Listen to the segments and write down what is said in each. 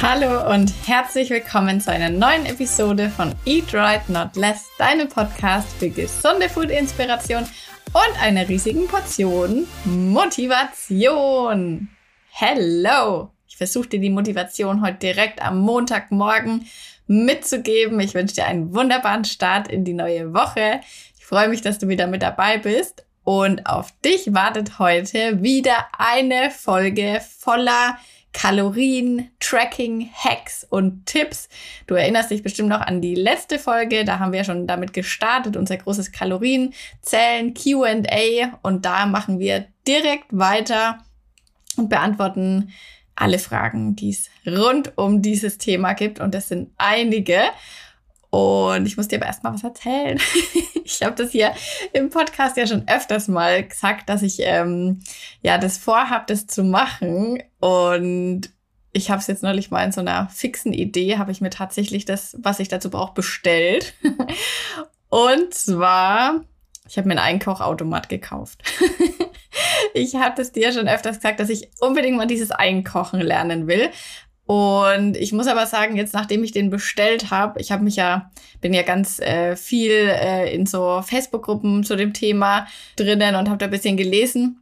Hallo und herzlich willkommen zu einer neuen Episode von Eat Right Not Less, deinem Podcast für gesunde Food-Inspiration und einer riesigen Portion Motivation. Hello! Ich versuche dir die Motivation heute direkt am Montagmorgen mitzugeben. Ich wünsche dir einen wunderbaren Start in die neue Woche. Ich freue mich, dass du wieder mit dabei bist. Und auf dich wartet heute wieder eine Folge voller Kalorien, Tracking, Hacks und Tipps. Du erinnerst dich bestimmt noch an die letzte Folge, da haben wir schon damit gestartet, unser großes Kalorienzählen, QA und da machen wir direkt weiter und beantworten alle Fragen, die es rund um dieses Thema gibt und das sind einige. Und ich muss dir aber erstmal was erzählen. ich habe das hier im Podcast ja schon öfters mal gesagt, dass ich ähm, ja das vorhab, das zu machen. Und ich habe es jetzt neulich mal in so einer fixen Idee, habe ich mir tatsächlich das, was ich dazu brauche, bestellt. Und zwar, ich habe mir einen Einkochautomat gekauft. ich habe das dir schon öfters gesagt, dass ich unbedingt mal dieses Einkochen lernen will. Und ich muss aber sagen, jetzt nachdem ich den bestellt habe, ich habe mich ja, bin ja ganz äh, viel äh, in so Facebook-Gruppen zu dem Thema drinnen und habe da ein bisschen gelesen.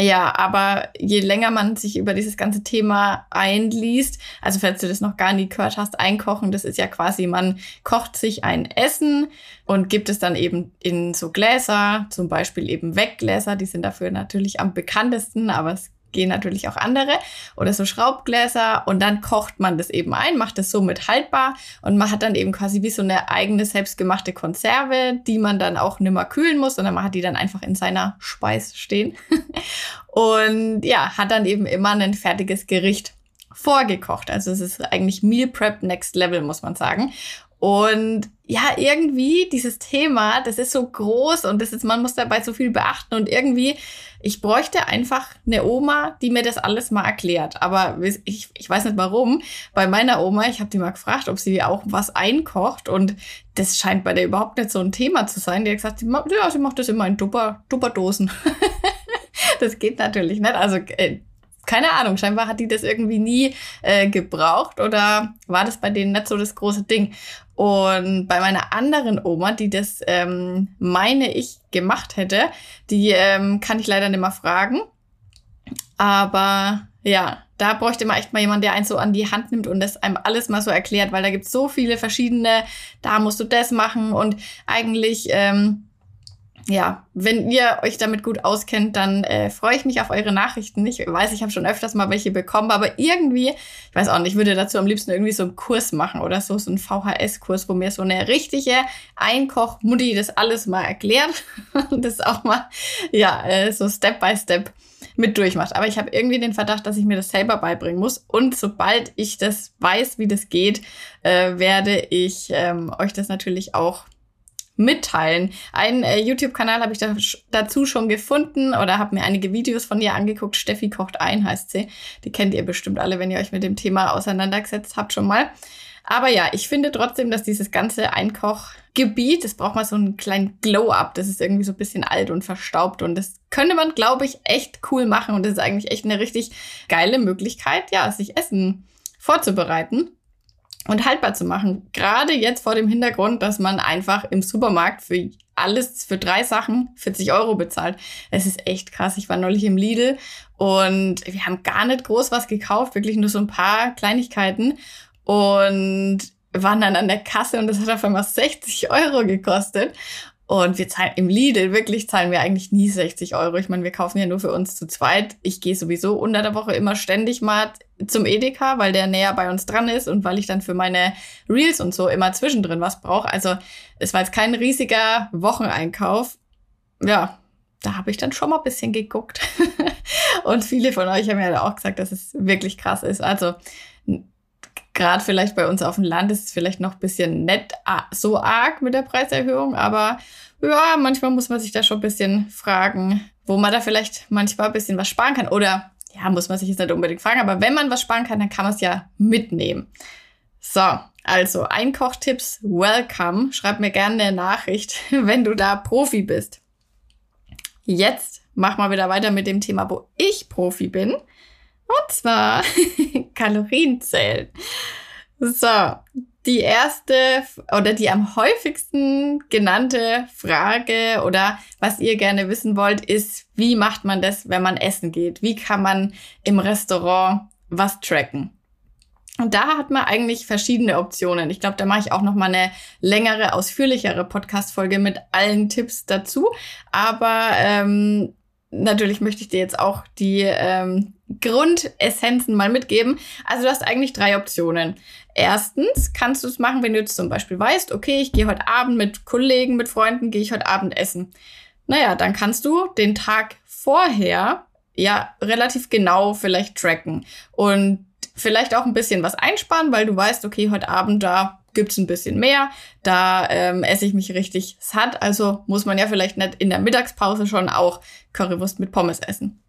Ja, aber je länger man sich über dieses ganze Thema einliest, also falls du das noch gar nie gehört hast, einkochen, das ist ja quasi, man kocht sich ein Essen und gibt es dann eben in so Gläser, zum Beispiel eben Weggläser, die sind dafür natürlich am bekanntesten, aber es gehen natürlich auch andere oder so Schraubgläser und dann kocht man das eben ein, macht das somit haltbar und man hat dann eben quasi wie so eine eigene selbstgemachte Konserve, die man dann auch nimmer kühlen muss, sondern man hat die dann einfach in seiner Speis stehen und ja, hat dann eben immer ein fertiges Gericht vorgekocht. Also es ist eigentlich Meal Prep Next Level, muss man sagen. Und ja, irgendwie dieses Thema, das ist so groß und das ist, man muss dabei so viel beachten und irgendwie, ich bräuchte einfach eine Oma, die mir das alles mal erklärt. Aber ich, ich weiß nicht warum. Bei meiner Oma, ich habe die mal gefragt, ob sie auch was einkocht und das scheint bei der überhaupt nicht so ein Thema zu sein. Die hat gesagt, ja, sie macht das immer in Dupper, Dupperdosen. das geht natürlich nicht. Also äh, keine Ahnung, scheinbar hat die das irgendwie nie äh, gebraucht oder war das bei denen nicht so das große Ding. Und bei meiner anderen Oma, die das, ähm, meine ich, gemacht hätte, die ähm, kann ich leider nicht mehr fragen. Aber ja, da bräuchte man echt mal jemanden, der einen so an die Hand nimmt und das einem alles mal so erklärt, weil da gibt es so viele verschiedene, da musst du das machen und eigentlich ähm, ja, wenn ihr euch damit gut auskennt, dann äh, freue ich mich auf eure Nachrichten. Ich weiß, ich habe schon öfters mal welche bekommen, aber irgendwie, ich weiß auch nicht, ich würde dazu am liebsten irgendwie so einen Kurs machen oder so, so einen VHS-Kurs, wo mir so eine richtige Einkoch-Mutti das alles mal erklärt und das auch mal, ja, äh, so Step by Step mit durchmacht. Aber ich habe irgendwie den Verdacht, dass ich mir das selber beibringen muss. Und sobald ich das weiß, wie das geht, äh, werde ich ähm, euch das natürlich auch mitteilen. Einen äh, YouTube-Kanal habe ich da, dazu schon gefunden oder habe mir einige Videos von ihr angeguckt. Steffi kocht ein, heißt sie. Die kennt ihr bestimmt alle, wenn ihr euch mit dem Thema auseinandergesetzt habt schon mal. Aber ja, ich finde trotzdem, dass dieses ganze Einkochgebiet, das braucht mal so einen kleinen Glow-up. Das ist irgendwie so ein bisschen alt und verstaubt und das könnte man, glaube ich, echt cool machen und das ist eigentlich echt eine richtig geile Möglichkeit, ja, sich Essen vorzubereiten und haltbar zu machen. Gerade jetzt vor dem Hintergrund, dass man einfach im Supermarkt für alles, für drei Sachen 40 Euro bezahlt. Es ist echt krass. Ich war neulich im Lidl und wir haben gar nicht groß was gekauft, wirklich nur so ein paar Kleinigkeiten und waren dann an der Kasse und das hat auf einmal 60 Euro gekostet. Und wir zahlen im Lidl, wirklich zahlen wir eigentlich nie 60 Euro. Ich meine, wir kaufen ja nur für uns zu zweit. Ich gehe sowieso unter der Woche immer ständig mal zum Edeka, weil der näher bei uns dran ist und weil ich dann für meine Reels und so immer zwischendrin was brauche. Also es war jetzt kein riesiger Wocheneinkauf. Ja, da habe ich dann schon mal ein bisschen geguckt. und viele von euch haben ja auch gesagt, dass es wirklich krass ist. Also gerade vielleicht bei uns auf dem Land ist es vielleicht noch ein bisschen nett so arg mit der Preiserhöhung, aber ja, manchmal muss man sich da schon ein bisschen fragen, wo man da vielleicht manchmal ein bisschen was sparen kann. Oder ja, muss man sich jetzt nicht unbedingt fragen, aber wenn man was sparen kann, dann kann man es ja mitnehmen. So, also Einkochtipps, welcome. Schreib mir gerne eine Nachricht, wenn du da Profi bist. Jetzt mach mal wieder weiter mit dem Thema, wo ich Profi bin. Und zwar Kalorienzählen. So, die erste oder die am häufigsten genannte Frage oder was ihr gerne wissen wollt, ist, wie macht man das, wenn man essen geht? Wie kann man im Restaurant was tracken? Und da hat man eigentlich verschiedene Optionen. Ich glaube, da mache ich auch noch mal eine längere, ausführlichere Podcast-Folge mit allen Tipps dazu. Aber ähm, natürlich möchte ich dir jetzt auch die ähm, Grundessenzen mal mitgeben. Also du hast eigentlich drei Optionen. Erstens kannst du es machen, wenn du jetzt zum Beispiel weißt, okay, ich gehe heute Abend mit Kollegen, mit Freunden, gehe ich heute Abend essen. Naja, dann kannst du den Tag vorher ja relativ genau vielleicht tracken und vielleicht auch ein bisschen was einsparen, weil du weißt, okay, heute Abend da gibt's ein bisschen mehr. Da ähm, esse ich mich richtig satt. Also muss man ja vielleicht nicht in der Mittagspause schon auch Currywurst mit Pommes essen.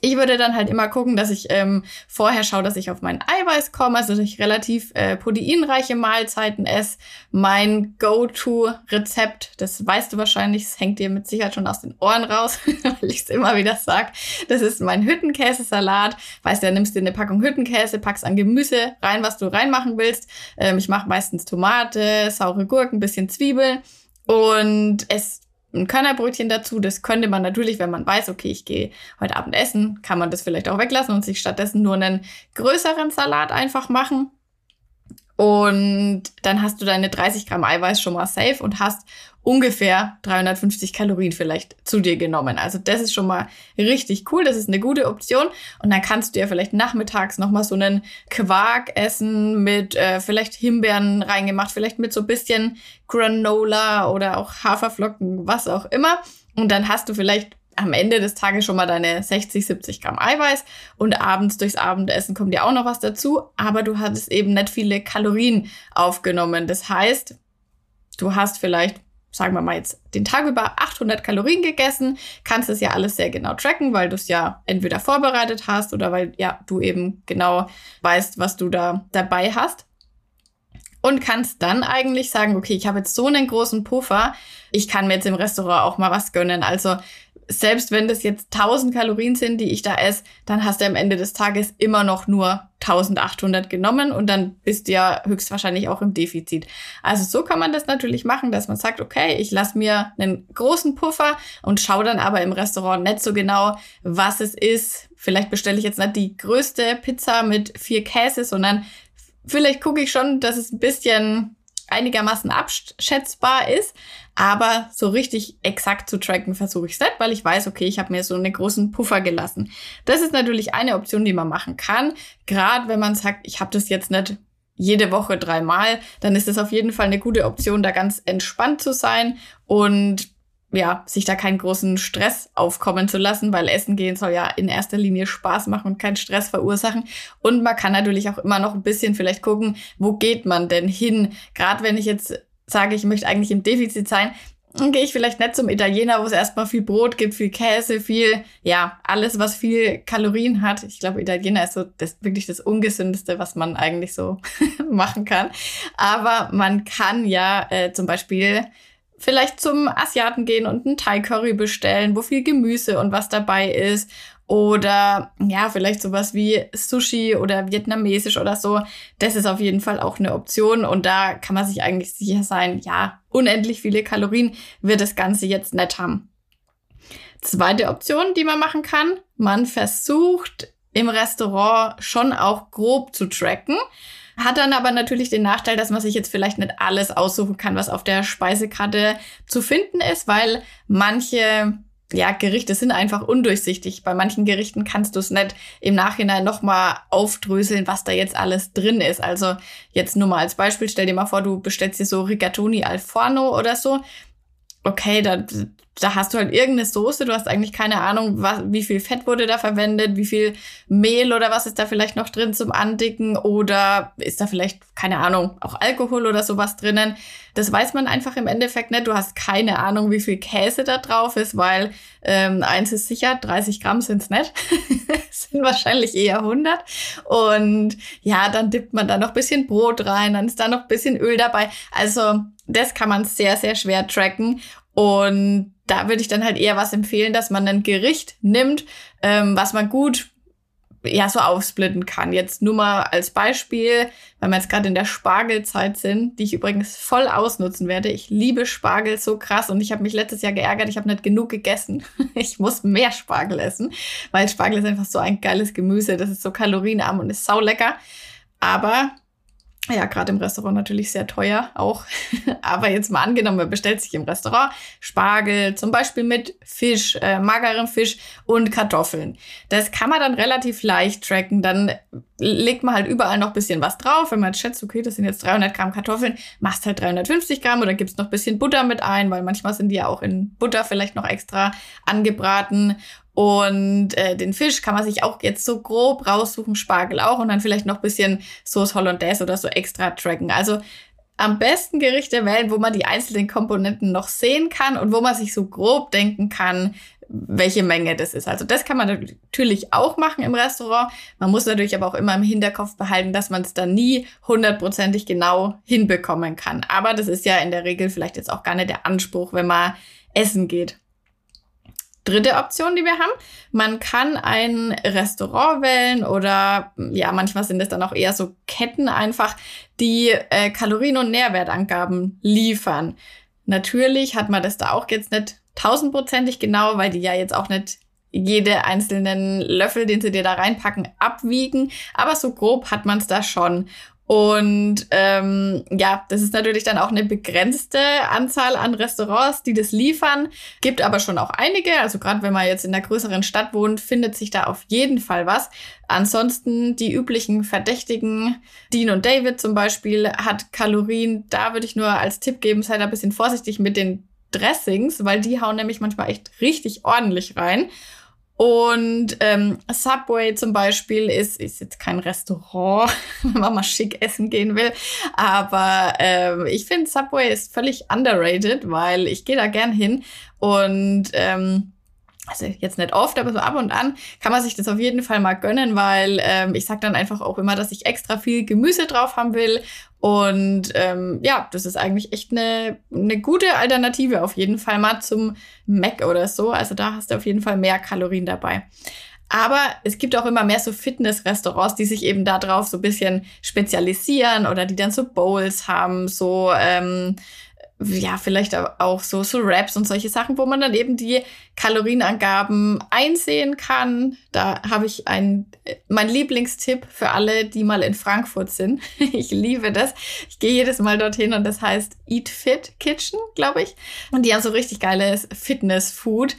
Ich würde dann halt immer gucken, dass ich ähm, vorher schaue, dass ich auf mein Eiweiß komme, also dass ich relativ äh, proteinreiche Mahlzeiten esse. Mein Go-To-Rezept, das weißt du wahrscheinlich, das hängt dir mit Sicherheit schon aus den Ohren raus, weil ich es immer wieder sag. Das ist mein Hüttenkäsesalat. Weißt du, nimmst dir eine Packung Hüttenkäse, packst an Gemüse rein, was du reinmachen willst. Ähm, ich mache meistens Tomate, saure Gurken, bisschen Zwiebeln und es ein Körnerbrötchen dazu. Das könnte man natürlich, wenn man weiß, okay, ich gehe heute Abend essen, kann man das vielleicht auch weglassen und sich stattdessen nur einen größeren Salat einfach machen. Und dann hast du deine 30 Gramm Eiweiß schon mal safe und hast ungefähr 350 Kalorien vielleicht zu dir genommen. Also das ist schon mal richtig cool. Das ist eine gute Option. Und dann kannst du ja vielleicht nachmittags nochmal so einen Quark essen mit äh, vielleicht Himbeeren reingemacht, vielleicht mit so ein bisschen Granola oder auch Haferflocken, was auch immer. Und dann hast du vielleicht am Ende des Tages schon mal deine 60, 70 Gramm Eiweiß und abends durchs Abendessen kommt ja auch noch was dazu, aber du hattest eben nicht viele Kalorien aufgenommen. Das heißt, du hast vielleicht sagen wir mal jetzt den Tag über 800 Kalorien gegessen, kannst es ja alles sehr genau tracken, weil du es ja entweder vorbereitet hast oder weil ja du eben genau weißt, was du da dabei hast. Und kannst dann eigentlich sagen, okay, ich habe jetzt so einen großen Puffer, ich kann mir jetzt im Restaurant auch mal was gönnen. Also selbst wenn das jetzt 1000 Kalorien sind, die ich da esse, dann hast du am Ende des Tages immer noch nur 1800 genommen und dann bist du ja höchstwahrscheinlich auch im Defizit. Also so kann man das natürlich machen, dass man sagt, okay, ich lasse mir einen großen Puffer und schaue dann aber im Restaurant nicht so genau, was es ist. Vielleicht bestelle ich jetzt nicht die größte Pizza mit vier Käse, sondern vielleicht gucke ich schon, dass es ein bisschen einigermaßen abschätzbar ist, aber so richtig exakt zu tracken versuche ich es nicht, weil ich weiß, okay, ich habe mir so einen großen Puffer gelassen. Das ist natürlich eine Option, die man machen kann, gerade wenn man sagt, ich habe das jetzt nicht jede Woche dreimal, dann ist es auf jeden Fall eine gute Option, da ganz entspannt zu sein und ja, sich da keinen großen Stress aufkommen zu lassen, weil Essen gehen soll ja in erster Linie Spaß machen und keinen Stress verursachen. Und man kann natürlich auch immer noch ein bisschen vielleicht gucken, wo geht man denn hin? Gerade wenn ich jetzt sage, ich möchte eigentlich im Defizit sein, dann gehe ich vielleicht nicht zum Italiener, wo es erstmal viel Brot gibt, viel Käse, viel, ja, alles, was viel Kalorien hat. Ich glaube, Italiener ist so das, wirklich das Ungesündeste, was man eigentlich so machen kann. Aber man kann ja äh, zum Beispiel vielleicht zum Asiaten gehen und einen Thai Curry bestellen, wo viel Gemüse und was dabei ist. Oder ja, vielleicht sowas wie Sushi oder Vietnamesisch oder so. Das ist auf jeden Fall auch eine Option. Und da kann man sich eigentlich sicher sein, ja, unendlich viele Kalorien wird das Ganze jetzt nicht haben. Zweite Option, die man machen kann, man versucht im Restaurant schon auch grob zu tracken. Hat dann aber natürlich den Nachteil, dass man sich jetzt vielleicht nicht alles aussuchen kann, was auf der Speisekarte zu finden ist, weil manche ja, Gerichte sind einfach undurchsichtig. Bei manchen Gerichten kannst du es nicht im Nachhinein nochmal aufdröseln, was da jetzt alles drin ist. Also jetzt nur mal als Beispiel, stell dir mal vor, du bestellst dir so Rigatoni al forno oder so. Okay, da, da hast du halt irgendeine Soße, du hast eigentlich keine Ahnung, was, wie viel Fett wurde da verwendet, wie viel Mehl oder was ist da vielleicht noch drin zum Andicken oder ist da vielleicht, keine Ahnung, auch Alkohol oder sowas drinnen. Das weiß man einfach im Endeffekt nicht. Du hast keine Ahnung, wie viel Käse da drauf ist, weil ähm, eins ist sicher, 30 Gramm sind's nicht. sind wahrscheinlich eher 100. Und ja, dann dippt man da noch bisschen Brot rein, dann ist da noch bisschen Öl dabei. Also das kann man sehr, sehr schwer tracken. Und da würde ich dann halt eher was empfehlen, dass man ein Gericht nimmt, ähm, was man gut ja so aufsplitten kann. Jetzt nur mal als Beispiel, weil wir jetzt gerade in der Spargelzeit sind, die ich übrigens voll ausnutzen werde. Ich liebe Spargel so krass und ich habe mich letztes Jahr geärgert, ich habe nicht genug gegessen. Ich muss mehr Spargel essen, weil Spargel ist einfach so ein geiles Gemüse, das ist so kalorienarm und ist sau lecker. Aber ja, gerade im Restaurant natürlich sehr teuer auch. Aber jetzt mal angenommen, man bestellt sich im Restaurant Spargel, zum Beispiel mit Fisch, äh, mageren Fisch und Kartoffeln. Das kann man dann relativ leicht tracken. Dann legt man halt überall noch bisschen was drauf. Wenn man schätzt, okay, das sind jetzt 300 Gramm Kartoffeln, machst halt 350 Gramm oder gibst noch bisschen Butter mit ein, weil manchmal sind die ja auch in Butter vielleicht noch extra angebraten. Und äh, den Fisch kann man sich auch jetzt so grob raussuchen, Spargel auch und dann vielleicht noch bisschen Sauce Hollandaise oder so extra tracken. Also am besten Gerichte wählen, wo man die einzelnen Komponenten noch sehen kann und wo man sich so grob denken kann, welche Menge das ist. Also das kann man natürlich auch machen im Restaurant. Man muss natürlich aber auch immer im Hinterkopf behalten, dass man es dann nie hundertprozentig genau hinbekommen kann. Aber das ist ja in der Regel vielleicht jetzt auch gar nicht der Anspruch, wenn man essen geht dritte Option, die wir haben. Man kann ein Restaurant wählen oder ja, manchmal sind es dann auch eher so Ketten einfach, die äh, Kalorien- und Nährwertangaben liefern. Natürlich hat man das da auch jetzt nicht tausendprozentig genau, weil die ja jetzt auch nicht jede einzelnen Löffel, den sie dir da reinpacken, abwiegen. Aber so grob hat man es da schon. Und ähm, ja, das ist natürlich dann auch eine begrenzte Anzahl an Restaurants, die das liefern. Gibt aber schon auch einige. Also gerade wenn man jetzt in einer größeren Stadt wohnt, findet sich da auf jeden Fall was. Ansonsten die üblichen Verdächtigen, Dean und David zum Beispiel, hat Kalorien. Da würde ich nur als Tipp geben, seid ein bisschen vorsichtig mit den Dressings, weil die hauen nämlich manchmal echt richtig ordentlich rein. Und ähm, Subway zum Beispiel ist, ist jetzt kein Restaurant, wenn man mal schick essen gehen will. Aber ähm, ich finde, Subway ist völlig underrated, weil ich gehe da gern hin. Und ähm, also jetzt nicht oft, aber so ab und an kann man sich das auf jeden Fall mal gönnen, weil ähm, ich sag dann einfach auch immer, dass ich extra viel Gemüse drauf haben will. Und ähm, ja, das ist eigentlich echt eine, eine gute Alternative auf jeden Fall mal zum Mac oder so. Also da hast du auf jeden Fall mehr Kalorien dabei. Aber es gibt auch immer mehr so Fitness-Restaurants, die sich eben darauf so ein bisschen spezialisieren oder die dann so Bowls haben, so ähm, ja, vielleicht auch so, so Raps und solche Sachen, wo man dann eben die Kalorienangaben einsehen kann. Da habe ich ein, mein Lieblingstipp für alle, die mal in Frankfurt sind. ich liebe das. Ich gehe jedes Mal dorthin und das heißt Eat Fit Kitchen, glaube ich. Und die haben so richtig geiles Fitness-Food.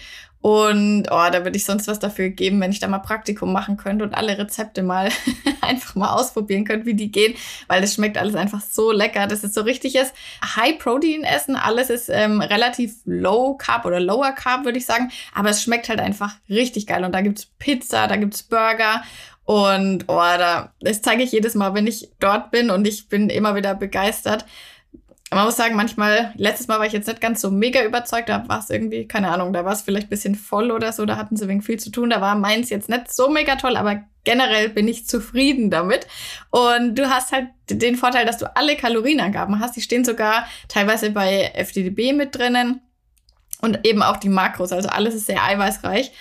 Und oh, da würde ich sonst was dafür geben, wenn ich da mal Praktikum machen könnte und alle Rezepte mal einfach mal ausprobieren könnte, wie die gehen, weil das schmeckt alles einfach so lecker. Das ist so richtiges High-Protein-Essen. Alles ist ähm, relativ low Carb oder lower Carb, würde ich sagen. Aber es schmeckt halt einfach richtig geil. Und da gibt's Pizza, da gibt's Burger. Und oh, da, das zeige ich jedes Mal, wenn ich dort bin und ich bin immer wieder begeistert man muss sagen, manchmal, letztes Mal war ich jetzt nicht ganz so mega überzeugt, da war es irgendwie, keine Ahnung, da war es vielleicht bisschen voll oder so, da hatten sie wegen viel zu tun, da war meins jetzt nicht so mega toll, aber generell bin ich zufrieden damit. Und du hast halt den Vorteil, dass du alle Kalorienangaben hast, die stehen sogar teilweise bei FDDB mit drinnen und eben auch die Makros, also alles ist sehr eiweißreich.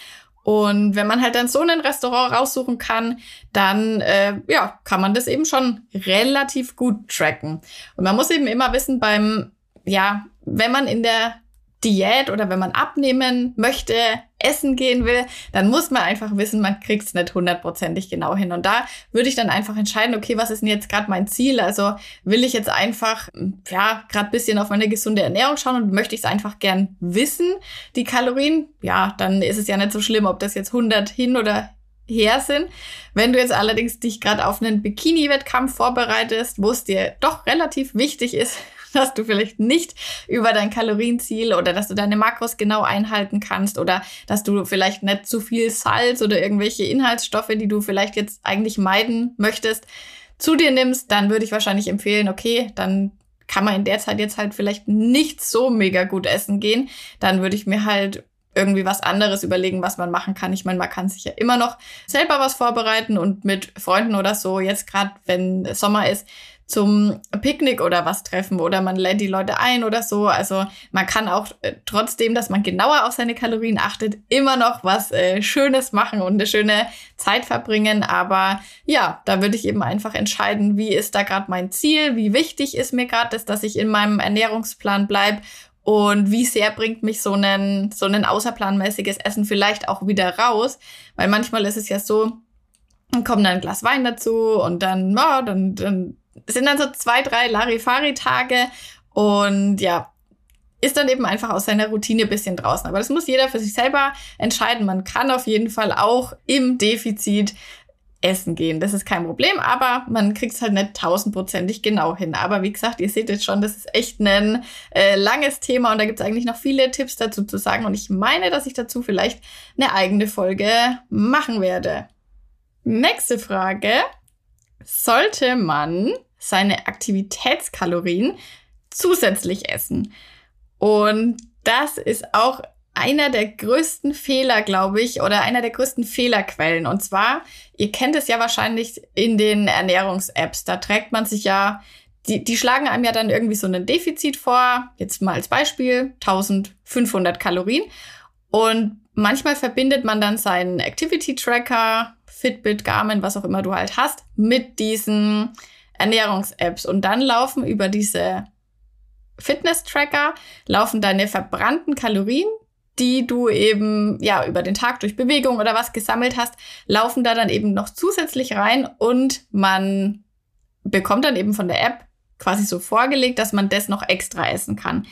Und wenn man halt dann so ein Restaurant raussuchen kann, dann äh, ja, kann man das eben schon relativ gut tracken. Und man muss eben immer wissen, beim, ja, wenn man in der Diät oder wenn man abnehmen möchte, essen gehen will, dann muss man einfach wissen, man kriegt es nicht hundertprozentig genau hin. Und da würde ich dann einfach entscheiden, okay, was ist denn jetzt gerade mein Ziel? Also will ich jetzt einfach, ja, gerade bisschen auf meine gesunde Ernährung schauen und möchte ich es einfach gern wissen, die Kalorien? Ja, dann ist es ja nicht so schlimm, ob das jetzt 100 hin oder her sind. Wenn du jetzt allerdings dich gerade auf einen Bikini-Wettkampf vorbereitest, wo es dir doch relativ wichtig ist, dass du vielleicht nicht über dein Kalorienziel oder dass du deine Makros genau einhalten kannst oder dass du vielleicht nicht zu viel Salz oder irgendwelche Inhaltsstoffe, die du vielleicht jetzt eigentlich meiden möchtest, zu dir nimmst, dann würde ich wahrscheinlich empfehlen, okay, dann kann man in der Zeit jetzt halt vielleicht nicht so mega gut essen gehen. Dann würde ich mir halt irgendwie was anderes überlegen, was man machen kann. Ich meine, man kann sich ja immer noch selber was vorbereiten und mit Freunden oder so, jetzt gerade wenn Sommer ist, zum Picknick oder was treffen oder man lädt die Leute ein oder so. Also man kann auch äh, trotzdem, dass man genauer auf seine Kalorien achtet, immer noch was äh, Schönes machen und eine schöne Zeit verbringen. Aber ja, da würde ich eben einfach entscheiden, wie ist da gerade mein Ziel, wie wichtig ist mir gerade das, dass ich in meinem Ernährungsplan bleibe und wie sehr bringt mich so ein, so ein außerplanmäßiges Essen vielleicht auch wieder raus. Weil manchmal ist es ja so, dann kommt dann ein Glas Wein dazu und dann, oh, dann, dann sind dann so zwei, drei Larifari-Tage und ja, ist dann eben einfach aus seiner Routine ein bisschen draußen. Aber das muss jeder für sich selber entscheiden. Man kann auf jeden Fall auch im Defizit essen gehen. Das ist kein Problem, aber man kriegt es halt nicht tausendprozentig genau hin. Aber wie gesagt, ihr seht jetzt schon, das ist echt ein äh, langes Thema und da gibt es eigentlich noch viele Tipps dazu zu sagen. Und ich meine, dass ich dazu vielleicht eine eigene Folge machen werde. Nächste Frage. Sollte man seine Aktivitätskalorien zusätzlich essen. Und das ist auch einer der größten Fehler, glaube ich, oder einer der größten Fehlerquellen. Und zwar, ihr kennt es ja wahrscheinlich in den Ernährungs-Apps. Da trägt man sich ja, die, die schlagen einem ja dann irgendwie so ein Defizit vor. Jetzt mal als Beispiel 1500 Kalorien. Und manchmal verbindet man dann seinen Activity Tracker, Fitbit, Garmin, was auch immer du halt hast, mit diesen Ernährungs-Apps und dann laufen über diese Fitness-Tracker, laufen deine verbrannten Kalorien, die du eben ja über den Tag durch Bewegung oder was gesammelt hast, laufen da dann eben noch zusätzlich rein und man bekommt dann eben von der App quasi so vorgelegt, dass man das noch extra essen kann.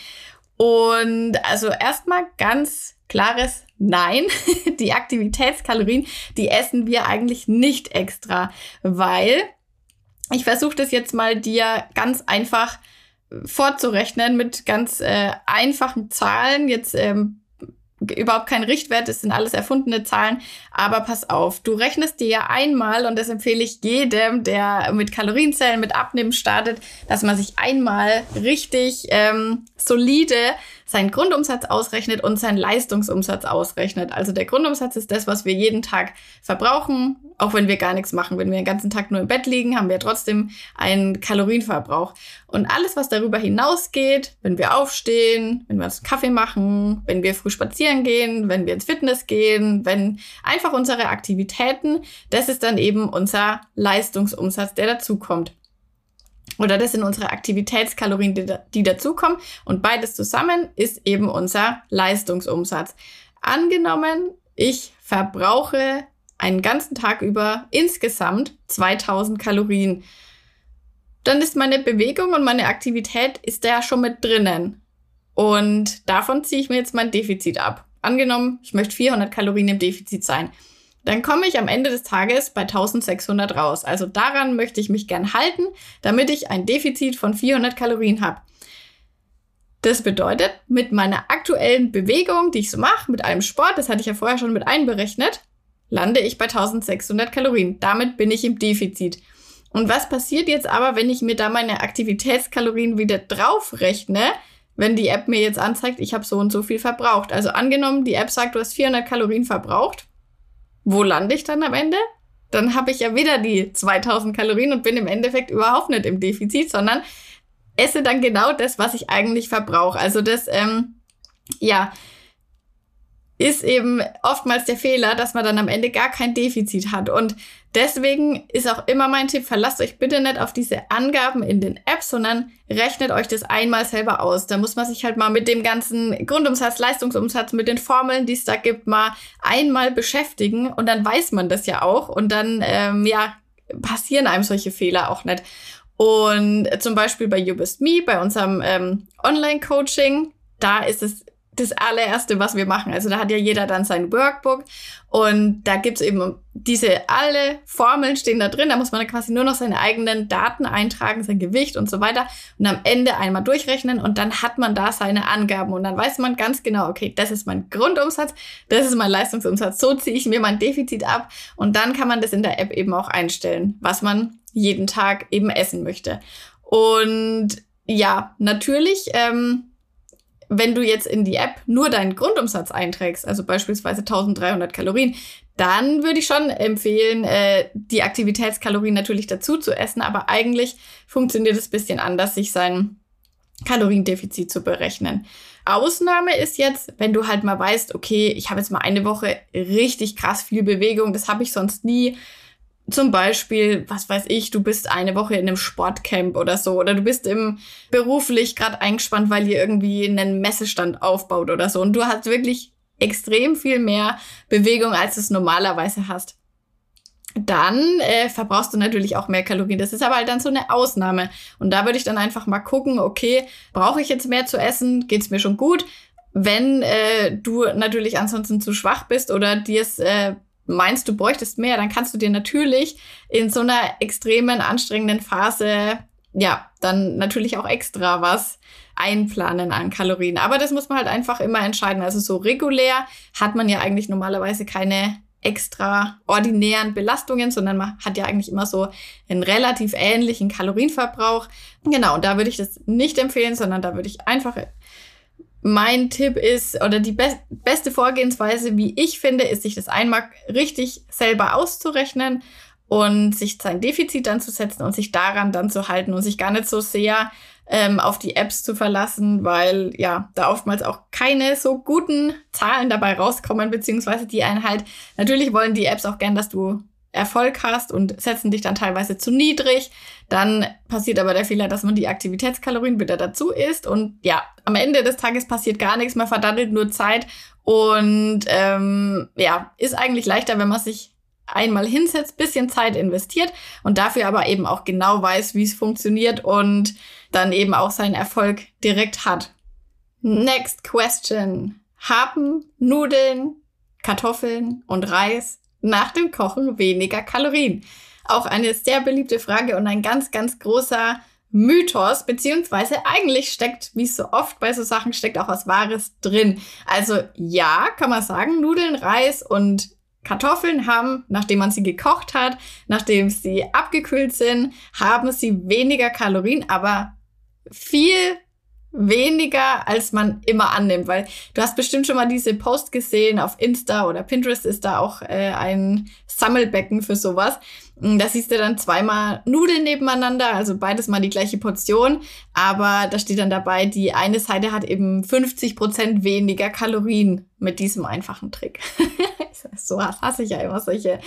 Und also erstmal ganz klares Nein. Die Aktivitätskalorien, die essen wir eigentlich nicht extra, weil ich versuche das jetzt mal dir ganz einfach vorzurechnen mit ganz äh, einfachen Zahlen. Jetzt ähm, überhaupt kein Richtwert, das sind alles erfundene Zahlen. Aber pass auf, du rechnest dir ja einmal, und das empfehle ich jedem, der mit Kalorienzellen, mit Abnehmen startet, dass man sich einmal richtig ähm, solide seinen Grundumsatz ausrechnet und seinen Leistungsumsatz ausrechnet. Also der Grundumsatz ist das, was wir jeden Tag verbrauchen, auch wenn wir gar nichts machen. Wenn wir den ganzen Tag nur im Bett liegen, haben wir trotzdem einen Kalorienverbrauch. Und alles, was darüber hinausgeht, wenn wir aufstehen, wenn wir uns Kaffee machen, wenn wir früh spazieren gehen, wenn wir ins Fitness gehen, wenn einfach unsere Aktivitäten, das ist dann eben unser Leistungsumsatz, der dazukommt. Oder das sind unsere Aktivitätskalorien, die, die dazukommen. Und beides zusammen ist eben unser Leistungsumsatz. Angenommen, ich verbrauche einen ganzen Tag über insgesamt 2000 Kalorien. Dann ist meine Bewegung und meine Aktivität ist da ja schon mit drinnen. Und davon ziehe ich mir jetzt mein Defizit ab. Angenommen, ich möchte 400 Kalorien im Defizit sein dann komme ich am Ende des Tages bei 1600 raus. Also daran möchte ich mich gern halten, damit ich ein Defizit von 400 Kalorien habe. Das bedeutet, mit meiner aktuellen Bewegung, die ich so mache, mit einem Sport, das hatte ich ja vorher schon mit einberechnet, lande ich bei 1600 Kalorien. Damit bin ich im Defizit. Und was passiert jetzt aber, wenn ich mir da meine Aktivitätskalorien wieder draufrechne, wenn die App mir jetzt anzeigt, ich habe so und so viel verbraucht? Also angenommen, die App sagt, du hast 400 Kalorien verbraucht wo lande ich dann am Ende? Dann habe ich ja wieder die 2000 Kalorien und bin im Endeffekt überhaupt nicht im Defizit, sondern esse dann genau das, was ich eigentlich verbrauche. Also das, ähm, ja, ist eben oftmals der Fehler, dass man dann am Ende gar kein Defizit hat. Und deswegen ist auch immer mein Tipp, verlasst euch bitte nicht auf diese Angaben in den Apps, sondern rechnet euch das einmal selber aus. Da muss man sich halt mal mit dem ganzen Grundumsatz, Leistungsumsatz, mit den Formeln, die es da gibt, mal einmal beschäftigen und dann weiß man das ja auch und dann, ähm, ja, passieren einem solche Fehler auch nicht. Und zum Beispiel bei You Best Me, bei unserem ähm, Online-Coaching, da ist es das allererste, was wir machen. Also da hat ja jeder dann sein Workbook und da gibt's eben diese alle Formeln stehen da drin. Da muss man quasi nur noch seine eigenen Daten eintragen, sein Gewicht und so weiter und am Ende einmal durchrechnen und dann hat man da seine Angaben und dann weiß man ganz genau, okay, das ist mein Grundumsatz, das ist mein Leistungsumsatz, so ziehe ich mir mein Defizit ab und dann kann man das in der App eben auch einstellen, was man jeden Tag eben essen möchte. Und ja, natürlich ähm, wenn du jetzt in die App nur deinen Grundumsatz einträgst, also beispielsweise 1300 Kalorien, dann würde ich schon empfehlen, äh, die Aktivitätskalorien natürlich dazu zu essen. Aber eigentlich funktioniert es bisschen anders, sich sein Kaloriendefizit zu berechnen. Ausnahme ist jetzt, wenn du halt mal weißt, okay, ich habe jetzt mal eine Woche richtig krass viel Bewegung, das habe ich sonst nie. Zum Beispiel, was weiß ich, du bist eine Woche in einem Sportcamp oder so, oder du bist im beruflich gerade eingespannt, weil ihr irgendwie einen Messestand aufbaut oder so. Und du hast wirklich extrem viel mehr Bewegung, als du es normalerweise hast. Dann äh, verbrauchst du natürlich auch mehr Kalorien. Das ist aber halt dann so eine Ausnahme. Und da würde ich dann einfach mal gucken, okay, brauche ich jetzt mehr zu essen? Geht's mir schon gut? Wenn äh, du natürlich ansonsten zu schwach bist oder dir es äh, meinst, du bräuchtest mehr, dann kannst du dir natürlich in so einer extremen, anstrengenden Phase, ja, dann natürlich auch extra was einplanen an Kalorien. Aber das muss man halt einfach immer entscheiden. Also so regulär hat man ja eigentlich normalerweise keine extraordinären Belastungen, sondern man hat ja eigentlich immer so einen relativ ähnlichen Kalorienverbrauch. Genau, und da würde ich das nicht empfehlen, sondern da würde ich einfach mein Tipp ist, oder die be beste Vorgehensweise, wie ich finde, ist, sich das einmal richtig selber auszurechnen und sich sein Defizit dann zu setzen und sich daran dann zu halten und sich gar nicht so sehr ähm, auf die Apps zu verlassen, weil ja, da oftmals auch keine so guten Zahlen dabei rauskommen, beziehungsweise die einen halt, natürlich wollen die Apps auch gern, dass du Erfolg hast und setzen dich dann teilweise zu niedrig. Dann passiert aber der Fehler, dass man die Aktivitätskalorien wieder dazu isst. Und ja, am Ende des Tages passiert gar nichts, man verdattelt nur Zeit. Und ähm, ja, ist eigentlich leichter, wenn man sich einmal hinsetzt, bisschen Zeit investiert und dafür aber eben auch genau weiß, wie es funktioniert und dann eben auch seinen Erfolg direkt hat. Next question. Haben Nudeln, Kartoffeln und Reis nach dem Kochen weniger Kalorien? Auch eine sehr beliebte Frage und ein ganz, ganz großer Mythos, beziehungsweise eigentlich steckt, wie es so oft bei so Sachen steckt, auch was Wahres drin. Also ja, kann man sagen, Nudeln, Reis und Kartoffeln haben, nachdem man sie gekocht hat, nachdem sie abgekühlt sind, haben sie weniger Kalorien, aber viel weniger, als man immer annimmt, weil du hast bestimmt schon mal diese Post gesehen auf Insta oder Pinterest ist da auch äh, ein Sammelbecken für sowas. Da siehst du dann zweimal Nudeln nebeneinander, also beides mal die gleiche Portion, aber da steht dann dabei, die eine Seite hat eben 50 Prozent weniger Kalorien mit diesem einfachen Trick. so hasse ich ja immer solche,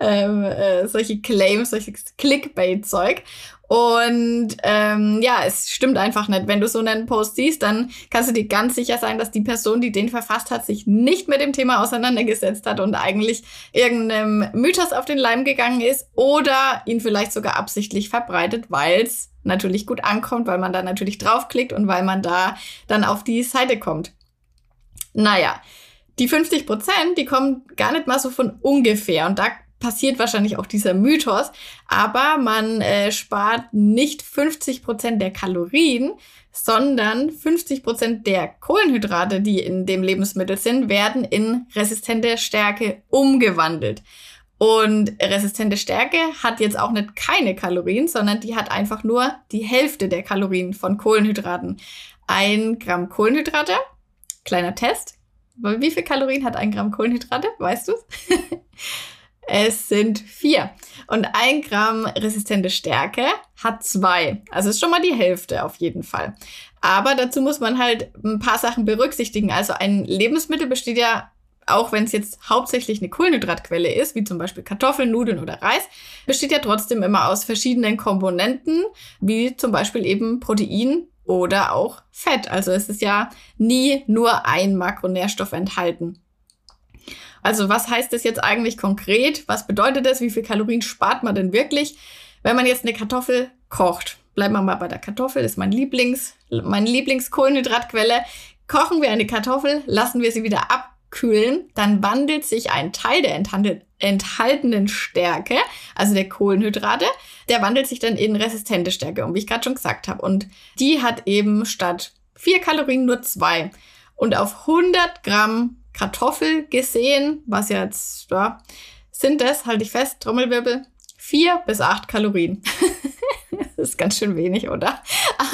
ähm, äh, solche Claims, solches Clickbait-Zeug. Und ähm, ja, es stimmt einfach nicht. Wenn du so einen Post siehst, dann kannst du dir ganz sicher sein, dass die Person, die den verfasst hat, sich nicht mit dem Thema auseinandergesetzt hat und eigentlich irgendeinem Mythos auf den Leim gegangen ist oder ihn vielleicht sogar absichtlich verbreitet, weil es natürlich gut ankommt, weil man da natürlich draufklickt und weil man da dann auf die Seite kommt. Naja, die 50 Prozent, die kommen gar nicht mal so von ungefähr. Und da passiert wahrscheinlich auch dieser Mythos, aber man äh, spart nicht 50 Prozent der Kalorien, sondern 50 Prozent der Kohlenhydrate, die in dem Lebensmittel sind, werden in resistente Stärke umgewandelt. Und resistente Stärke hat jetzt auch nicht keine Kalorien, sondern die hat einfach nur die Hälfte der Kalorien von Kohlenhydraten. Ein Gramm Kohlenhydrate, kleiner Test. Wie viel Kalorien hat ein Gramm Kohlenhydrate? Weißt du's? Es sind vier. Und ein Gramm resistente Stärke hat zwei. Also ist schon mal die Hälfte auf jeden Fall. Aber dazu muss man halt ein paar Sachen berücksichtigen. Also ein Lebensmittel besteht ja, auch wenn es jetzt hauptsächlich eine Kohlenhydratquelle ist, wie zum Beispiel Kartoffeln, Nudeln oder Reis, besteht ja trotzdem immer aus verschiedenen Komponenten, wie zum Beispiel eben Protein oder auch Fett. Also es ist ja nie nur ein Makronährstoff enthalten. Also was heißt das jetzt eigentlich konkret? Was bedeutet das? Wie viel Kalorien spart man denn wirklich, wenn man jetzt eine Kartoffel kocht? Bleiben wir mal bei der Kartoffel, das ist mein Lieblings, meine Lieblingskohlenhydratquelle. Kochen wir eine Kartoffel, lassen wir sie wieder abkühlen, dann wandelt sich ein Teil der enthaltenen Stärke, also der Kohlenhydrate, der wandelt sich dann in resistente Stärke, um wie ich gerade schon gesagt habe. Und die hat eben statt vier Kalorien nur zwei. Und auf 100 Gramm Kartoffel gesehen, was jetzt, ja, sind das, halte ich fest, Trommelwirbel, vier bis acht Kalorien. das ist ganz schön wenig, oder?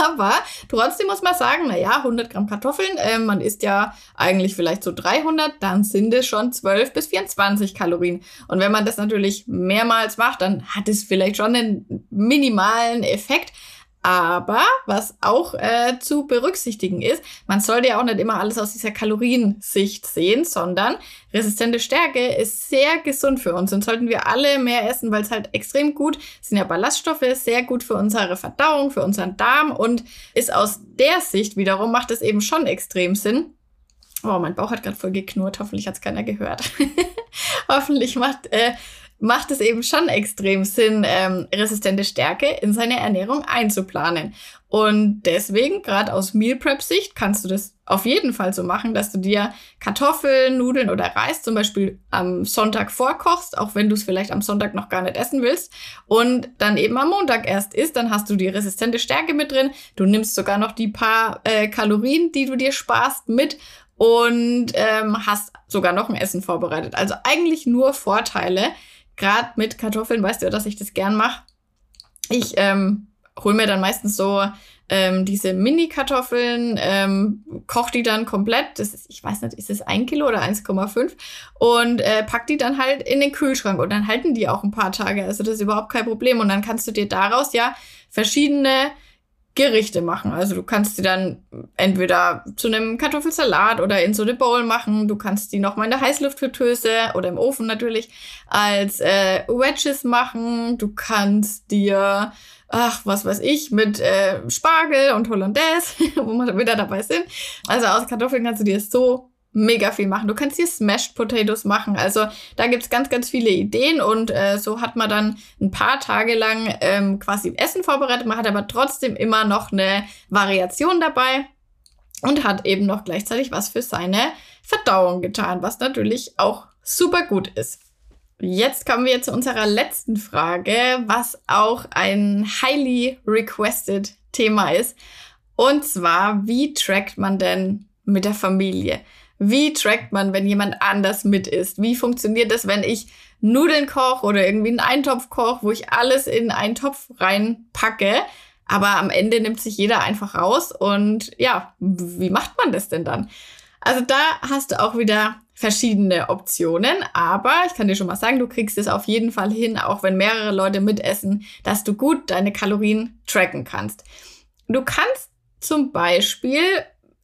Aber trotzdem muss man sagen, na ja, 100 Gramm Kartoffeln, äh, man isst ja eigentlich vielleicht so 300, dann sind es schon 12 bis 24 Kalorien. Und wenn man das natürlich mehrmals macht, dann hat es vielleicht schon einen minimalen Effekt. Aber was auch äh, zu berücksichtigen ist, man sollte ja auch nicht immer alles aus dieser Kaloriensicht sehen, sondern resistente Stärke ist sehr gesund für uns und sollten wir alle mehr essen, weil es halt extrem gut sind ja Ballaststoffe, sehr gut für unsere Verdauung, für unseren Darm und ist aus der Sicht wiederum macht es eben schon extrem Sinn. Oh, mein Bauch hat gerade voll geknurrt, hoffentlich hat es keiner gehört. hoffentlich macht äh, macht es eben schon extrem Sinn, ähm, resistente Stärke in seine Ernährung einzuplanen. Und deswegen, gerade aus Meal Prep Sicht, kannst du das auf jeden Fall so machen, dass du dir Kartoffeln, Nudeln oder Reis zum Beispiel am Sonntag vorkochst, auch wenn du es vielleicht am Sonntag noch gar nicht essen willst und dann eben am Montag erst isst, dann hast du die resistente Stärke mit drin. Du nimmst sogar noch die paar äh, Kalorien, die du dir sparst, mit und ähm, hast sogar noch ein Essen vorbereitet. Also eigentlich nur Vorteile gerade mit Kartoffeln, weißt du ja, dass ich das gern mache. Ich ähm, hole mir dann meistens so ähm, diese Mini-Kartoffeln, ähm, koche die dann komplett. Das ist, ich weiß nicht, ist es ein Kilo oder 1,5 und äh, pack die dann halt in den Kühlschrank und dann halten die auch ein paar Tage. Also das ist überhaupt kein Problem. Und dann kannst du dir daraus ja verschiedene Gerichte machen. Also du kannst die dann entweder zu einem Kartoffelsalat oder in so eine Bowl machen. Du kannst die nochmal in der Heißluftfritteuse oder im Ofen natürlich als äh, Wedges machen. Du kannst dir, ach, was weiß ich, mit äh, Spargel und Hollandaise, wo wir wieder dabei sind. Also aus Kartoffeln kannst du dir so mega viel machen. Du kannst hier Smashed Potatoes machen. Also da gibt's ganz, ganz viele Ideen und äh, so hat man dann ein paar Tage lang ähm, quasi Essen vorbereitet. Man hat aber trotzdem immer noch eine Variation dabei und hat eben noch gleichzeitig was für seine Verdauung getan, was natürlich auch super gut ist. Jetzt kommen wir zu unserer letzten Frage, was auch ein highly requested Thema ist. Und zwar, wie trackt man denn mit der Familie? Wie trackt man, wenn jemand anders mit isst? Wie funktioniert das, wenn ich Nudeln koche oder irgendwie einen Eintopf koche, wo ich alles in einen Topf reinpacke? Aber am Ende nimmt sich jeder einfach raus und ja, wie macht man das denn dann? Also da hast du auch wieder verschiedene Optionen, aber ich kann dir schon mal sagen, du kriegst es auf jeden Fall hin, auch wenn mehrere Leute mitessen, dass du gut deine Kalorien tracken kannst. Du kannst zum Beispiel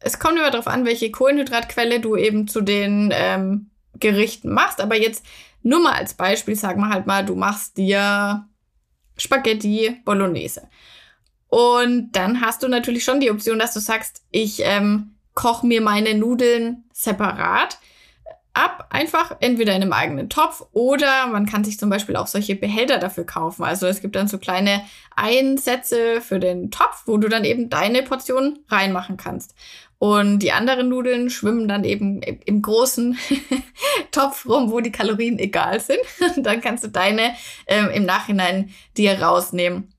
es kommt immer darauf an, welche Kohlenhydratquelle du eben zu den ähm, Gerichten machst. Aber jetzt nur mal als Beispiel, sagen wir halt mal, du machst dir Spaghetti Bolognese. Und dann hast du natürlich schon die Option, dass du sagst, ich ähm, koche mir meine Nudeln separat ab, einfach entweder in einem eigenen Topf oder man kann sich zum Beispiel auch solche Behälter dafür kaufen. Also es gibt dann so kleine Einsätze für den Topf, wo du dann eben deine Portion reinmachen kannst. Und die anderen Nudeln schwimmen dann eben im großen Topf rum, wo die Kalorien egal sind. Und dann kannst du deine ähm, im Nachhinein dir rausnehmen.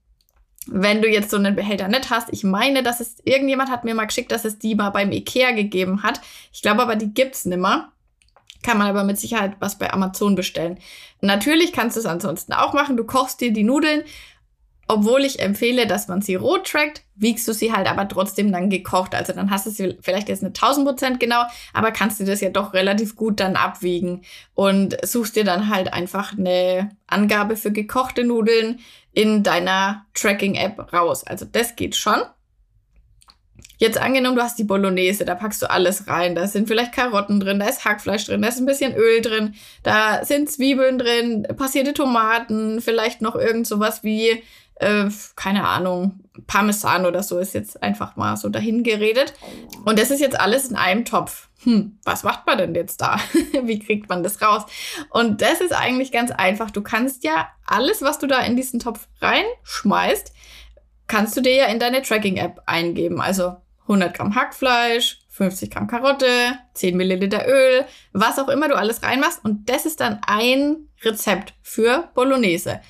Wenn du jetzt so einen Behälter nicht hast, ich meine, dass es irgendjemand hat mir mal geschickt, dass es die mal beim Ikea gegeben hat. Ich glaube aber, die gibt's nimmer. Kann man aber mit Sicherheit was bei Amazon bestellen. Natürlich kannst du es ansonsten auch machen. Du kochst dir die Nudeln obwohl ich empfehle, dass man sie rot trackt, wiegst du sie halt aber trotzdem dann gekocht. Also dann hast du sie vielleicht jetzt nicht 1000 Prozent genau, aber kannst du das ja doch relativ gut dann abwiegen und suchst dir dann halt einfach eine Angabe für gekochte Nudeln in deiner Tracking-App raus. Also das geht schon. Jetzt angenommen, du hast die Bolognese, da packst du alles rein. Da sind vielleicht Karotten drin, da ist Hackfleisch drin, da ist ein bisschen Öl drin, da sind Zwiebeln drin, passierte Tomaten, vielleicht noch irgend sowas wie äh, keine Ahnung, Parmesan oder so ist jetzt einfach mal so dahin geredet. Und das ist jetzt alles in einem Topf. Hm, was macht man denn jetzt da? Wie kriegt man das raus? Und das ist eigentlich ganz einfach. Du kannst ja alles, was du da in diesen Topf reinschmeißt, kannst du dir ja in deine Tracking-App eingeben. Also 100 Gramm Hackfleisch, 50 Gramm Karotte, 10 Milliliter Öl, was auch immer du alles reinmachst. Und das ist dann ein Rezept für Bolognese.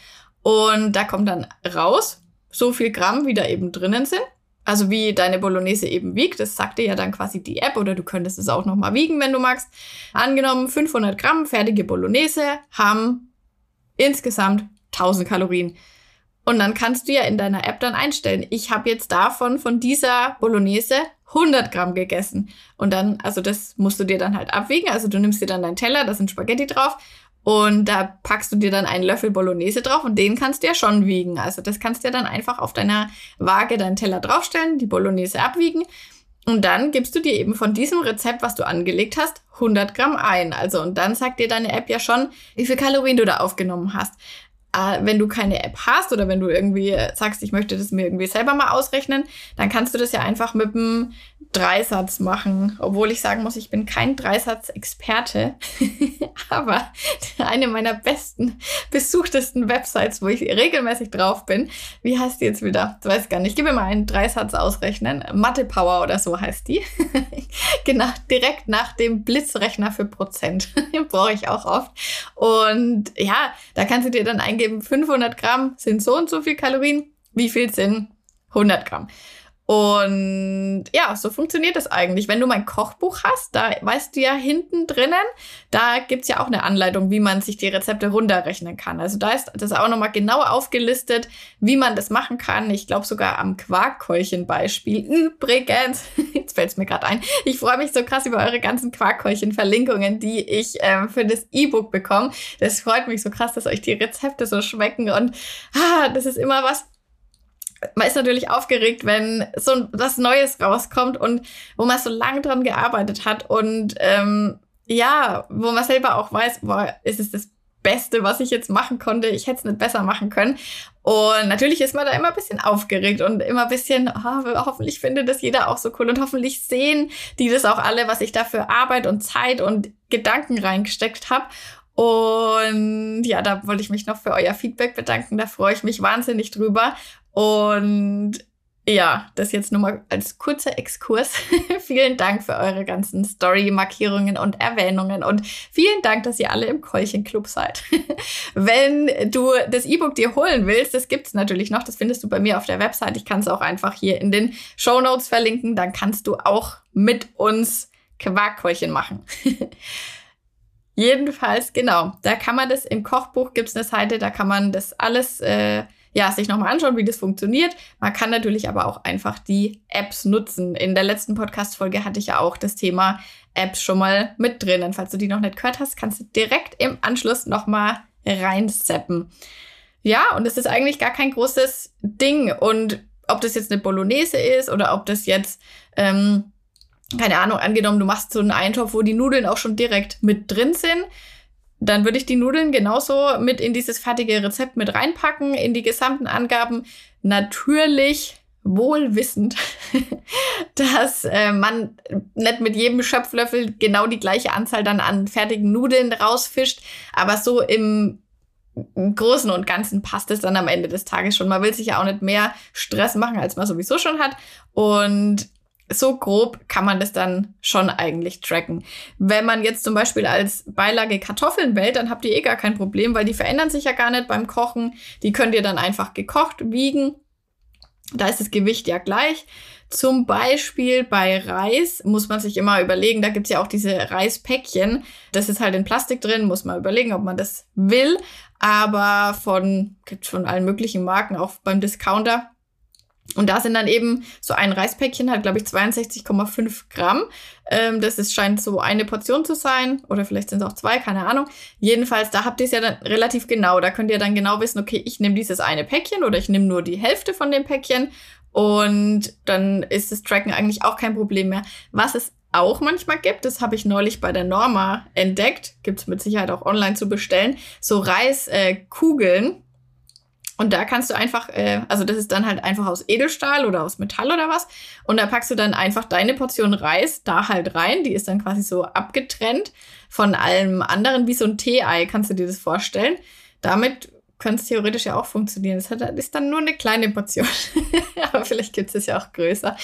Und da kommt dann raus, so viel Gramm, wie da eben drinnen sind. Also wie deine Bolognese eben wiegt. Das sagt dir ja dann quasi die App oder du könntest es auch nochmal wiegen, wenn du magst. Angenommen 500 Gramm fertige Bolognese haben insgesamt 1000 Kalorien. Und dann kannst du ja in deiner App dann einstellen, ich habe jetzt davon, von dieser Bolognese 100 Gramm gegessen. Und dann, also das musst du dir dann halt abwiegen. Also du nimmst dir dann deinen Teller, da sind Spaghetti drauf. Und da packst du dir dann einen Löffel Bolognese drauf und den kannst du ja schon wiegen. Also das kannst du ja dann einfach auf deiner Waage deinen Teller draufstellen, die Bolognese abwiegen. Und dann gibst du dir eben von diesem Rezept, was du angelegt hast, 100 Gramm ein. Also, und dann sagt dir deine App ja schon, wie viel Kalorien du da aufgenommen hast. Äh, wenn du keine App hast oder wenn du irgendwie sagst, ich möchte das mir irgendwie selber mal ausrechnen, dann kannst du das ja einfach mit einem Dreisatz machen. Obwohl ich sagen muss, ich bin kein Dreisatz-Experte. Aber eine meiner besten, besuchtesten Websites, wo ich regelmäßig drauf bin, wie heißt die jetzt wieder? Du weißt gar nicht. Ich gebe mir mal einen Dreisatz ausrechnen. Mathe Power oder so heißt die. genau, direkt nach dem Blitzrechner für Prozent. Den brauche ich auch oft. Und ja, da kannst du dir dann eingeben, 500 Gramm sind so und so viel Kalorien, wie viel sind 100 Gramm. Und ja, so funktioniert das eigentlich. Wenn du mein Kochbuch hast, da weißt du ja hinten drinnen, da gibt's ja auch eine Anleitung, wie man sich die Rezepte runterrechnen kann. Also da ist das auch nochmal genau aufgelistet, wie man das machen kann. Ich glaube sogar am Quarkkeulchen-Beispiel. Übrigens, jetzt fällt's mir gerade ein, ich freue mich so krass über eure ganzen Quarkkeulchen-Verlinkungen, die ich ähm, für das E-Book bekomme. Das freut mich so krass, dass euch die Rezepte so schmecken. Und ah, das ist immer was, man ist natürlich aufgeregt, wenn so was Neues rauskommt und wo man so lange dran gearbeitet hat und ähm, ja, wo man selber auch weiß, boah, ist es das Beste, was ich jetzt machen konnte. Ich hätte es nicht besser machen können. Und natürlich ist man da immer ein bisschen aufgeregt und immer ein bisschen, oh, hoffentlich findet das jeder auch so cool und hoffentlich sehen die das auch alle, was ich da für Arbeit und Zeit und Gedanken reingesteckt habe. Und ja, da wollte ich mich noch für euer Feedback bedanken. Da freue ich mich wahnsinnig drüber. Und ja, das jetzt nur mal als kurzer Exkurs. vielen Dank für eure ganzen Story-Markierungen und Erwähnungen und vielen Dank, dass ihr alle im Keulchen-Club seid. Wenn du das E-Book dir holen willst, das gibt's natürlich noch, das findest du bei mir auf der Website. Ich kann es auch einfach hier in den Show Notes verlinken, dann kannst du auch mit uns Quarkkeulchen machen. Jedenfalls, genau, da kann man das im Kochbuch, gibt's eine Seite, da kann man das alles äh, ja, sich nochmal anschauen, wie das funktioniert. Man kann natürlich aber auch einfach die Apps nutzen. In der letzten Podcast-Folge hatte ich ja auch das Thema Apps schon mal mit drinnen. Falls du die noch nicht gehört hast, kannst du direkt im Anschluss nochmal reinseppen. Ja, und es ist eigentlich gar kein großes Ding. Und ob das jetzt eine Bolognese ist oder ob das jetzt, ähm, keine Ahnung, angenommen, du machst so einen Eintopf, wo die Nudeln auch schon direkt mit drin sind, dann würde ich die Nudeln genauso mit in dieses fertige Rezept mit reinpacken, in die gesamten Angaben. Natürlich wohlwissend, dass äh, man nicht mit jedem Schöpflöffel genau die gleiche Anzahl dann an fertigen Nudeln rausfischt, aber so im Großen und Ganzen passt es dann am Ende des Tages schon. Man will sich ja auch nicht mehr Stress machen, als man sowieso schon hat. Und so grob kann man das dann schon eigentlich tracken. Wenn man jetzt zum Beispiel als Beilage Kartoffeln wählt, dann habt ihr eh gar kein Problem, weil die verändern sich ja gar nicht beim Kochen. Die könnt ihr dann einfach gekocht wiegen. Da ist das Gewicht ja gleich. Zum Beispiel bei Reis muss man sich immer überlegen, da gibt's ja auch diese Reispäckchen. Das ist halt in Plastik drin, muss man überlegen, ob man das will. Aber von, gibt von allen möglichen Marken, auch beim Discounter und da sind dann eben so ein Reispäckchen, hat glaube ich 62,5 Gramm. Ähm, das ist, scheint so eine Portion zu sein. Oder vielleicht sind es auch zwei, keine Ahnung. Jedenfalls, da habt ihr es ja dann relativ genau. Da könnt ihr dann genau wissen, okay, ich nehme dieses eine Päckchen oder ich nehme nur die Hälfte von dem Päckchen. Und dann ist das Tracken eigentlich auch kein Problem mehr. Was es auch manchmal gibt, das habe ich neulich bei der Norma entdeckt, gibt es mit Sicherheit auch online zu bestellen, so Reiskugeln. Äh, und da kannst du einfach, äh, also das ist dann halt einfach aus Edelstahl oder aus Metall oder was. Und da packst du dann einfach deine Portion Reis da halt rein. Die ist dann quasi so abgetrennt von allem anderen, wie so ein Tee-Ei, kannst du dir das vorstellen. Damit könnte es theoretisch ja auch funktionieren. Das, ist dann nur eine kleine Portion. Aber vielleicht gibt es ja auch größer.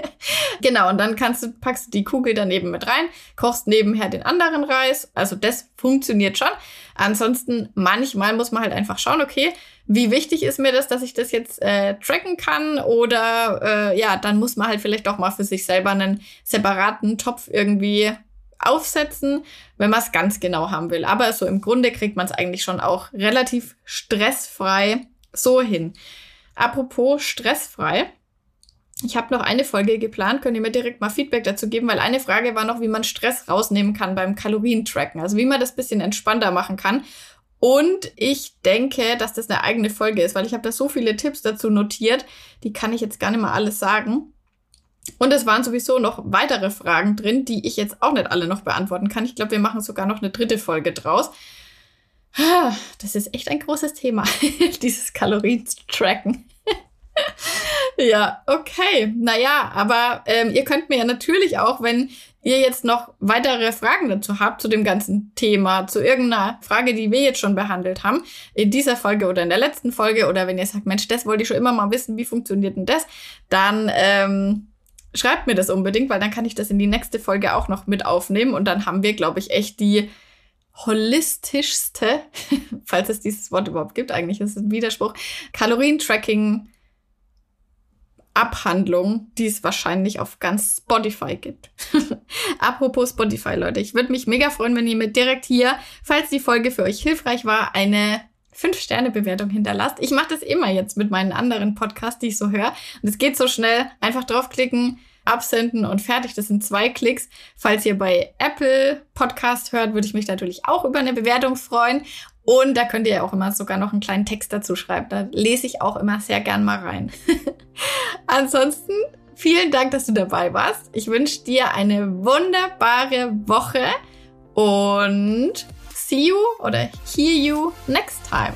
genau, und dann kannst du, packst du die Kugel dann eben mit rein, kochst nebenher den anderen Reis. Also das funktioniert schon. Ansonsten, manchmal muss man halt einfach schauen, okay, wie wichtig ist mir das, dass ich das jetzt äh, tracken kann? Oder äh, ja, dann muss man halt vielleicht auch mal für sich selber einen separaten Topf irgendwie aufsetzen, wenn man es ganz genau haben will. Aber so im Grunde kriegt man es eigentlich schon auch relativ stressfrei so hin. Apropos stressfrei. Ich habe noch eine Folge geplant, könnt ihr mir direkt mal Feedback dazu geben, weil eine Frage war noch, wie man Stress rausnehmen kann beim Kalorientracken. Also wie man das bisschen entspannter machen kann. Und ich denke, dass das eine eigene Folge ist, weil ich habe da so viele Tipps dazu notiert, die kann ich jetzt gar nicht mal alles sagen. Und es waren sowieso noch weitere Fragen drin, die ich jetzt auch nicht alle noch beantworten kann. Ich glaube, wir machen sogar noch eine dritte Folge draus. Das ist echt ein großes Thema, dieses Kalorien-Tracken. ja, okay. Naja, aber ähm, ihr könnt mir ja natürlich auch, wenn ihr jetzt noch weitere Fragen dazu habt, zu dem ganzen Thema, zu irgendeiner Frage, die wir jetzt schon behandelt haben, in dieser Folge oder in der letzten Folge, oder wenn ihr sagt, Mensch, das wollte ich schon immer mal wissen, wie funktioniert denn das, dann ähm, schreibt mir das unbedingt, weil dann kann ich das in die nächste Folge auch noch mit aufnehmen und dann haben wir, glaube ich, echt die holistischste, falls es dieses Wort überhaupt gibt, eigentlich ist es ein Widerspruch, Kalorientracking Abhandlung, die es wahrscheinlich auf ganz Spotify gibt. Apropos Spotify, Leute, ich würde mich mega freuen, wenn ihr mir direkt hier, falls die Folge für euch hilfreich war, eine 5-Sterne-Bewertung hinterlasst. Ich mache das immer jetzt mit meinen anderen Podcasts, die ich so höre. Und es geht so schnell. Einfach draufklicken, absenden und fertig. Das sind zwei Klicks. Falls ihr bei Apple Podcast hört, würde ich mich natürlich auch über eine Bewertung freuen. Und da könnt ihr auch immer sogar noch einen kleinen Text dazu schreiben. Da lese ich auch immer sehr gern mal rein. Ansonsten vielen Dank, dass du dabei warst. Ich wünsche dir eine wunderbare Woche und see you oder hear you next time.